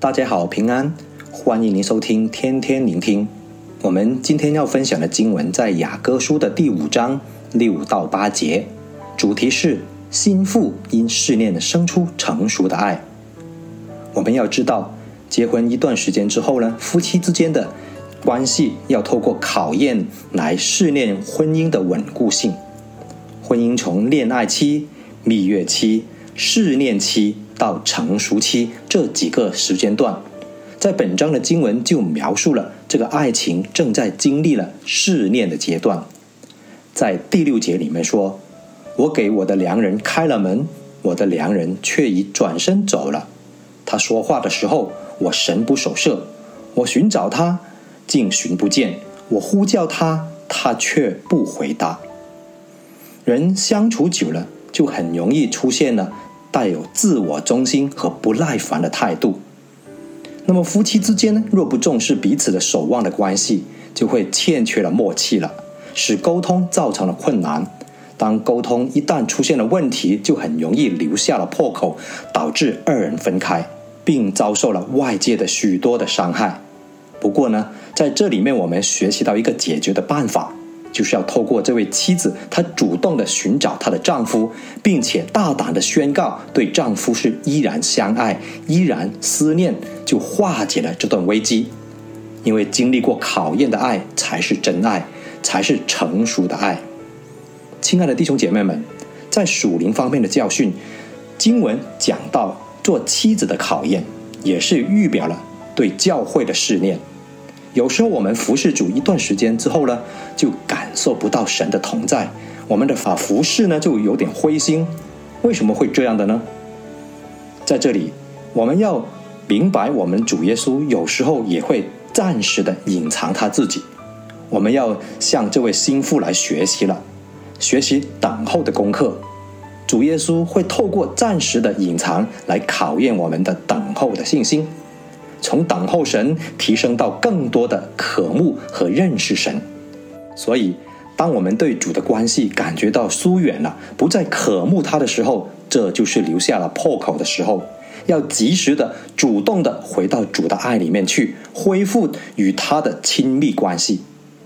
大家好，平安，欢迎您收听天天聆听。我们今天要分享的经文在雅歌书的第五章六到八节，主题是心腹因试炼生出成熟的爱。我们要知道，结婚一段时间之后呢，夫妻之间的关系要透过考验来试炼婚姻的稳固性。婚姻从恋爱期、蜜月期、试炼期到成熟期这几个时间段，在本章的经文就描述了这个爱情正在经历了试炼的阶段。在第六节里面说：“我给我的良人开了门，我的良人却已转身走了。他说话的时候，我神不守舍；我寻找他，竟寻不见；我呼叫他，他却不回答。”人相处久了，就很容易出现了带有自我中心和不耐烦的态度。那么夫妻之间呢，若不重视彼此的守望的关系，就会欠缺了默契了，使沟通造成了困难。当沟通一旦出现了问题，就很容易留下了破口，导致二人分开，并遭受了外界的许多的伤害。不过呢，在这里面我们学习到一个解决的办法。就是要透过这位妻子，她主动的寻找她的丈夫，并且大胆的宣告对丈夫是依然相爱、依然思念，就化解了这段危机。因为经历过考验的爱才是真爱，才是成熟的爱。亲爱的弟兄姐妹们，在属灵方面的教训，经文讲到做妻子的考验，也是预表了对教会的试炼。有时候我们服侍主一段时间之后呢，就感受不到神的同在，我们的法服侍呢就有点灰心。为什么会这样的呢？在这里，我们要明白，我们主耶稣有时候也会暂时的隐藏他自己。我们要向这位心腹来学习了，学习等候的功课。主耶稣会透过暂时的隐藏来考验我们的等候的信心。从等候神提升到更多的渴慕和认识神，所以当我们对主的关系感觉到疏远了，不再渴慕他的时候，这就是留下了破口的时候。要及时的、主动的回到主的爱里面去，恢复与他的亲密关系。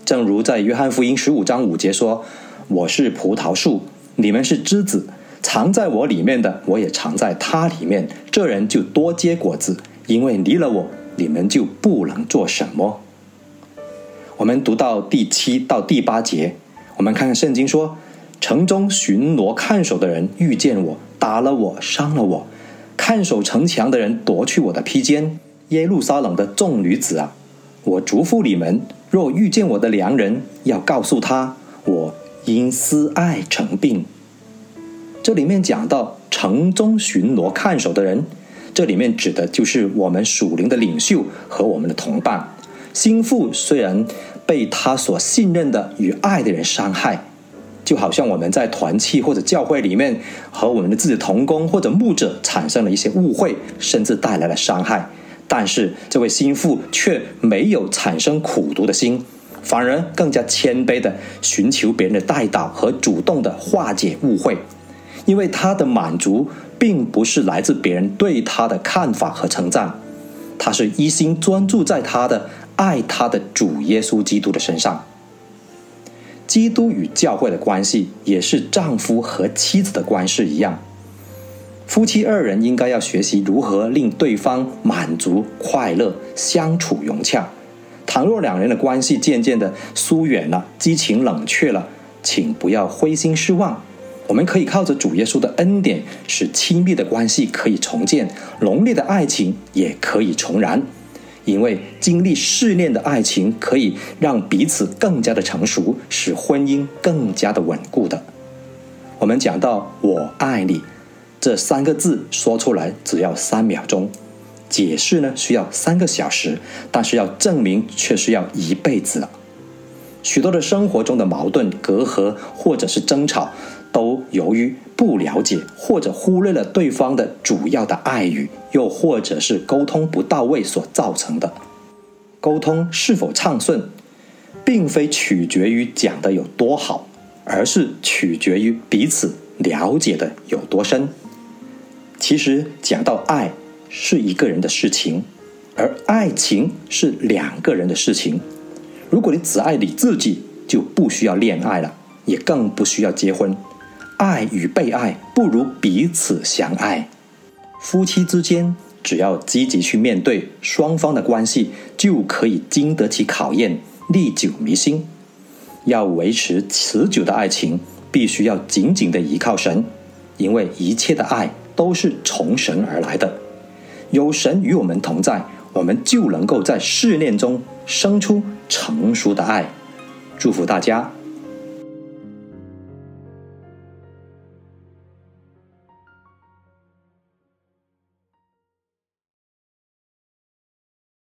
正如在约翰福音十五章五节说：“我是葡萄树，你们是枝子，藏在我里面的，我也藏在他里面，这人就多结果子。”因为离了我，你们就不能做什么。我们读到第七到第八节，我们看看圣经说：城中巡逻看守的人遇见我，打了我，伤了我；看守城墙的人夺去我的披肩。耶路撒冷的众女子啊，我嘱咐你们：若遇见我的良人，要告诉他，我因思爱成病。这里面讲到城中巡逻看守的人。这里面指的就是我们属灵的领袖和我们的同伴。心腹虽然被他所信任的与爱的人伤害，就好像我们在团契或者教会里面和我们的自己同工或者牧者产生了一些误会，甚至带来了伤害。但是这位心腹却没有产生苦毒的心，反而更加谦卑地寻求别人的代祷和主动地化解误会，因为他的满足。并不是来自别人对他的看法和称赞，他是一心专注在他的爱他的主耶稣基督的身上。基督与教会的关系也是丈夫和妻子的关系一样，夫妻二人应该要学习如何令对方满足、快乐、相处融洽。倘若两人的关系渐渐的疏远了、激情冷却了，请不要灰心失望。我们可以靠着主耶稣的恩典，使亲密的关系可以重建，浓烈的爱情也可以重燃。因为经历试炼的爱情，可以让彼此更加的成熟，使婚姻更加的稳固的。我们讲到“我爱你”这三个字说出来只要三秒钟，解释呢需要三个小时，但是要证明却是要一辈子了。许多的生活中的矛盾、隔阂或者是争吵，都由于不了解或者忽略了对方的主要的爱语，又或者是沟通不到位所造成的。沟通是否畅顺，并非取决于讲的有多好，而是取决于彼此了解的有多深。其实讲到爱是一个人的事情，而爱情是两个人的事情。如果你只爱你自己，就不需要恋爱了，也更不需要结婚。爱与被爱不如彼此相爱。夫妻之间，只要积极去面对双方的关系，就可以经得起考验，历久弥新。要维持持久的爱情，必须要紧紧的依靠神，因为一切的爱都是从神而来的。有神与我们同在，我们就能够在试炼中生出成熟的爱。祝福大家。